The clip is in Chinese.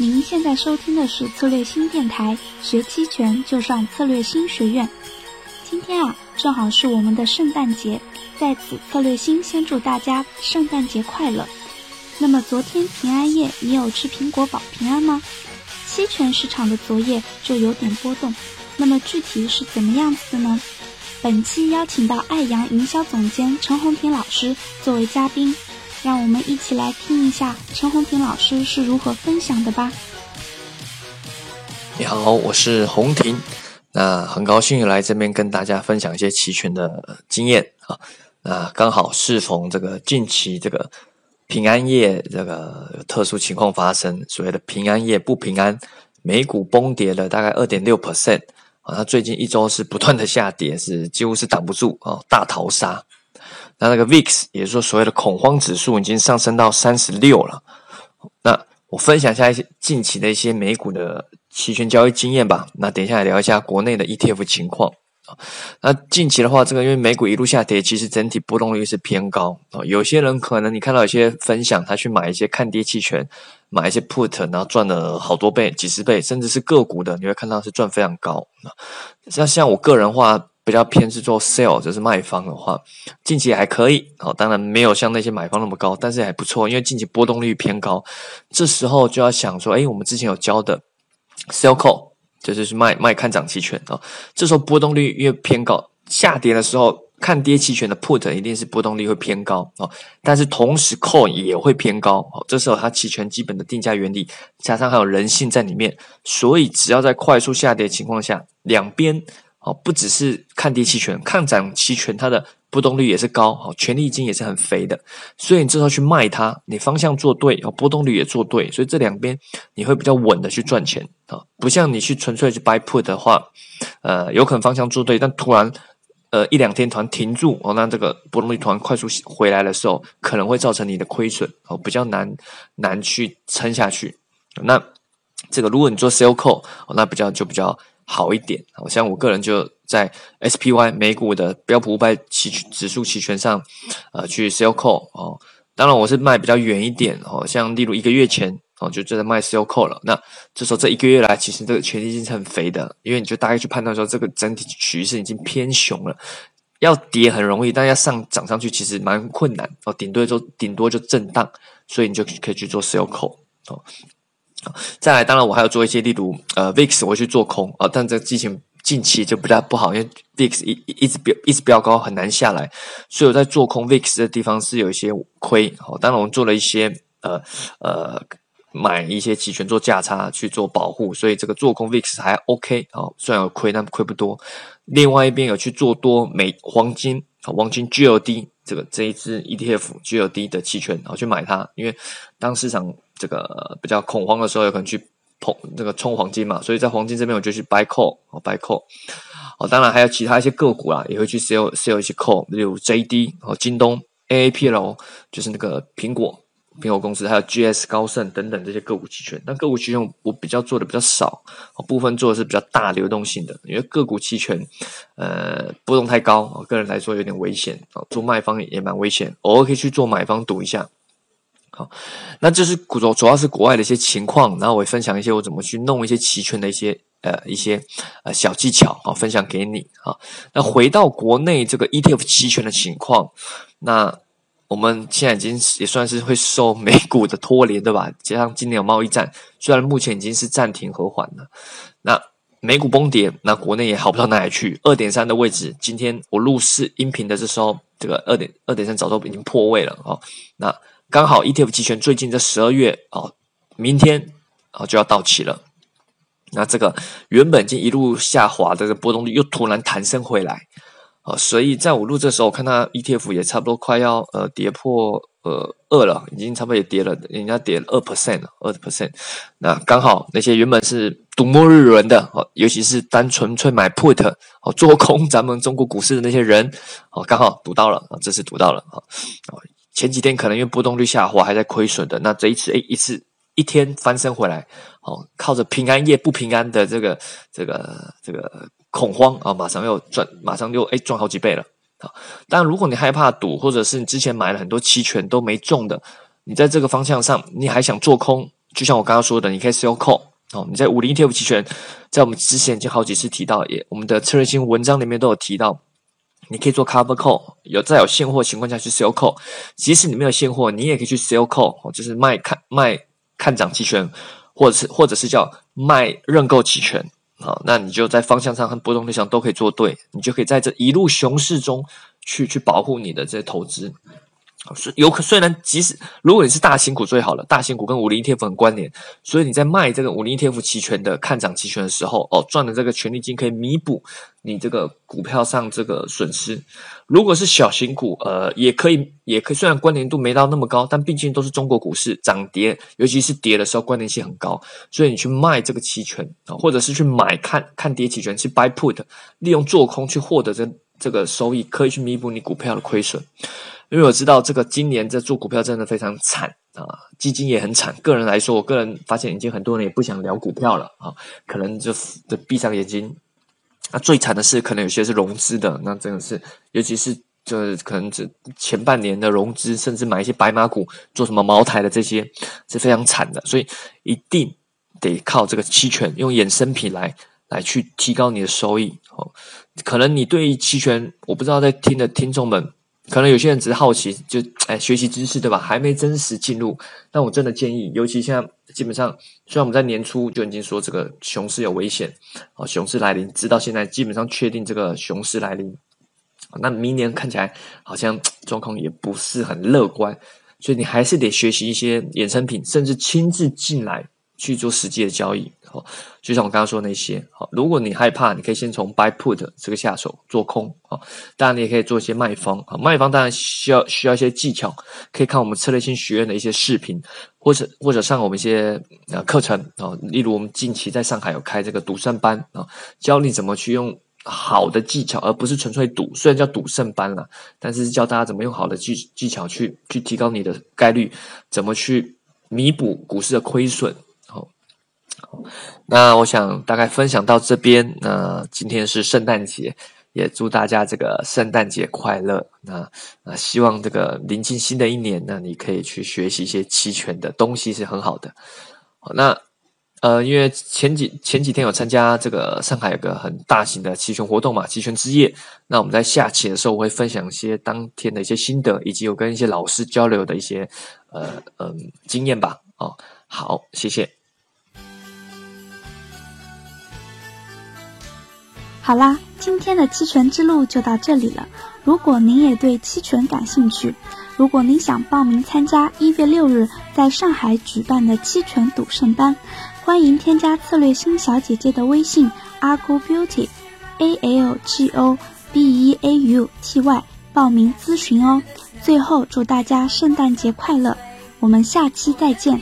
您现在收听的是策略新电台，学期权就上策略新学院。今天啊，正好是我们的圣诞节，在此策略新先祝大家圣诞节快乐。那么昨天平安夜，你有吃苹果保平安吗？期权市场的昨夜就有点波动，那么具体是怎么样子的呢？本期邀请到爱阳营销总监陈红婷老师作为嘉宾。让我们一起来听一下陈红婷老师是如何分享的吧。你好，我是红婷，那很高兴来这边跟大家分享一些期权的经验啊。那刚好适逢这个近期这个平安夜这个特殊情况发生，所谓的平安夜不平安，美股崩跌了大概二点六 percent 啊。它最近一周是不断的下跌，是几乎是挡不住啊，大逃杀。那那个 VIX，也就是说所谓的恐慌指数，已经上升到三十六了。那我分享一下一些近期的一些美股的期权交易经验吧。那等一下来聊一下国内的 ETF 情况啊。那近期的话，这个因为美股一路下跌，其实整体波动率是偏高啊。有些人可能你看到有些分享，他去买一些看跌期权，买一些 Put，然后赚了好多倍、几十倍，甚至是个股的，你会看到是赚非常高啊。像像我个人话。比较偏是做 sell，就是卖方的话，近期还可以哦。当然没有像那些买方那么高，但是还不错，因为近期波动率偏高。这时候就要想说，哎，我们之前有教的 sell call，就是是卖卖看涨期权啊。这时候波动率越偏高，下跌的时候看跌期权的 put 一定是波动率会偏高哦。但是同时 call 也会偏高哦。这时候它期权基本的定价原理加上还有人性在里面，所以只要在快速下跌情况下，两边。哦，不只是看跌期权，看涨期权，它的波动率也是高，哦，权利金也是很肥的，所以你这时候去卖它，你方向做对，哦，波动率也做对，所以这两边你会比较稳的去赚钱啊，不像你去纯粹去 buy put 的话，呃，有可能方向做对，但突然呃一两天突然停住，哦，那这个波动率突然快速回来的时候，可能会造成你的亏损，哦，比较难难去撑下去。那这个如果你做 sell call，那比较就比较。好一点，好像我个人就在 SPY 美股的标普五百期指数期权上，呃，去 sell call 哦。当然我是卖比较远一点哦，像例如一个月前哦，就在卖 sell call 了。那这时候这一个月来，其实这个权利金是很肥的，因为你就大概去判断说，这个整体趋势已经偏熊了，要跌很容易，但要上涨上去其实蛮困难哦，顶多就顶多就震荡，所以你就可以去做 sell call 哦。再来，当然我还要做一些，例如呃，VIX 我去做空啊，但这近期近期就不太不好，因为 VIX 一一直飙一直飙高，很难下来，所以我在做空 VIX 的地方是有一些亏。好，当然我们做了一些呃呃买一些期权做价差去做保护，所以这个做空 VIX 还 OK 好，虽然有亏，但亏不多。另外一边有去做多美黄金黄金 GLD 这个这一支 ETF GLD 的期权，然后去买它，因为当市场。这个比较恐慌的时候，有可能去碰这个冲黄金嘛，所以在黄金这边我就去 buy call 哦，buy call 哦，当然还有其他一些个股啊，也会去 sell sell 一些 call，例如 JD 哦，京东 AAPL 就是那个苹果苹果公司，还有 GS 高盛等等这些个股期权。但个股期权我比较做的比较少，部分做的是比较大流动性的，因为个股期权呃波动太高，我个人来说有点危险哦，做卖方也蛮危险，偶尔可以去做买方赌一下。那这是主主要是国外的一些情况，然后我会分享一些我怎么去弄一些期权的一些呃一些呃小技巧啊，分享给你啊。那回到国内这个 ETF 期权的情况，那我们现在已经也算是会受美股的拖连，对吧？加上今年有贸易战，虽然目前已经是暂停和缓了，那美股崩跌，那国内也好不到哪里去。二点三的位置，今天我录视音频的这时候，这个二点二点三早都已经破位了啊。那刚好 ETF 期权最近在十二月哦，明天哦就要到期了。那这个原本已经一路下滑的这个波动率又突然弹升回来啊，所以在我录这时候，我看它 ETF 也差不多快要呃跌破呃二了，已经差不多也跌了，人家跌了二 percent 了，二 percent。那刚好那些原本是赌末日轮的哦，尤其是单纯粹买 put 哦做空咱们中国股市的那些人哦，刚好赌到了啊，这次赌到了啊啊。前几天可能因为波动率下滑还在亏损的，那这一次诶一次一天翻身回来，哦，靠着平安夜不平安的这个这个这个恐慌啊，马上又赚，马上就诶赚好几倍了啊！但如果你害怕赌，或者是你之前买了很多期权都没中的，你在这个方向上你还想做空就像我刚刚说的，你可以 sell call 哦，你在五零 ETF 期权，在我们之前已经好几次提到，也我们的策略性文章里面都有提到，你可以做 cover call，有在有现货情况下去 sell call，即使你没有现货，你也可以去 sell call，就是卖看卖看涨期权，或者是或者是叫卖认购期权。好，那你就在方向上和波动率上都可以做对，你就可以在这一路熊市中去去保护你的这些投资。有可虽然即使如果你是大型股最好了，大型股跟五零 ETF 很关联，所以你在卖这个五零 ETF 期权的看涨期权的时候，哦，赚的这个权利金可以弥补你这个股票上这个损失。如果是小型股，呃，也可以，也可以，虽然关联度没到那么高，但毕竟都是中国股市涨跌，尤其是跌的时候关联性很高，所以你去卖这个期权，或者是去买看看跌期权，去 buy put，利用做空去获得这这个收益，可以去弥补你股票的亏损。因为我知道这个今年在做股票真的非常惨啊，基金也很惨。个人来说，我个人发现已经很多人也不想聊股票了啊，可能就就闭上眼睛。啊，最惨的是可能有些是融资的，那真的是，尤其是这可能这前半年的融资，甚至买一些白马股做什么茅台的这些是非常惨的，所以一定得靠这个期权用衍生品来来去提高你的收益哦。可能你对期权，我不知道在听的听众们。可能有些人只是好奇，就哎学习知识，对吧？还没真实进入。但我真的建议，尤其现在基本上，虽然我们在年初就已经说这个熊市有危险，哦，熊市来临，直到现在基本上确定这个熊市来临。那明年看起来好像状况也不是很乐观，所以你还是得学习一些衍生品，甚至亲自进来去做实际的交易。好，就像我刚刚说那些，好，如果你害怕，你可以先从 buy put 这个下手做空，好，当然你也可以做一些卖方，啊，卖方当然需要需要一些技巧，可以看我们策略性学院的一些视频，或者或者上我们一些呃课程，啊，例如我们近期在上海有开这个赌圣班，啊，教你怎么去用好的技巧，而不是纯粹赌，虽然叫赌圣班了，但是教大家怎么用好的技技巧去去提高你的概率，怎么去弥补股市的亏损。那我想大概分享到这边。那今天是圣诞节，也祝大家这个圣诞节快乐。那啊，希望这个临近新的一年，那你可以去学习一些期权的东西，是很好的。好，那呃，因为前几前几天有参加这个上海有个很大型的期权活动嘛，期权之夜。那我们在下期的时候，会分享一些当天的一些心得，以及有跟一些老师交流的一些呃嗯经验吧。哦，好，谢谢。好啦，今天的期权之路就到这里了。如果您也对期权感兴趣，如果您想报名参加一月六日在上海举办的期权赌圣班，欢迎添加策略星小姐姐的微信 Algo Beauty，A L G O B E A U T Y 报名咨询哦。最后祝大家圣诞节快乐，我们下期再见。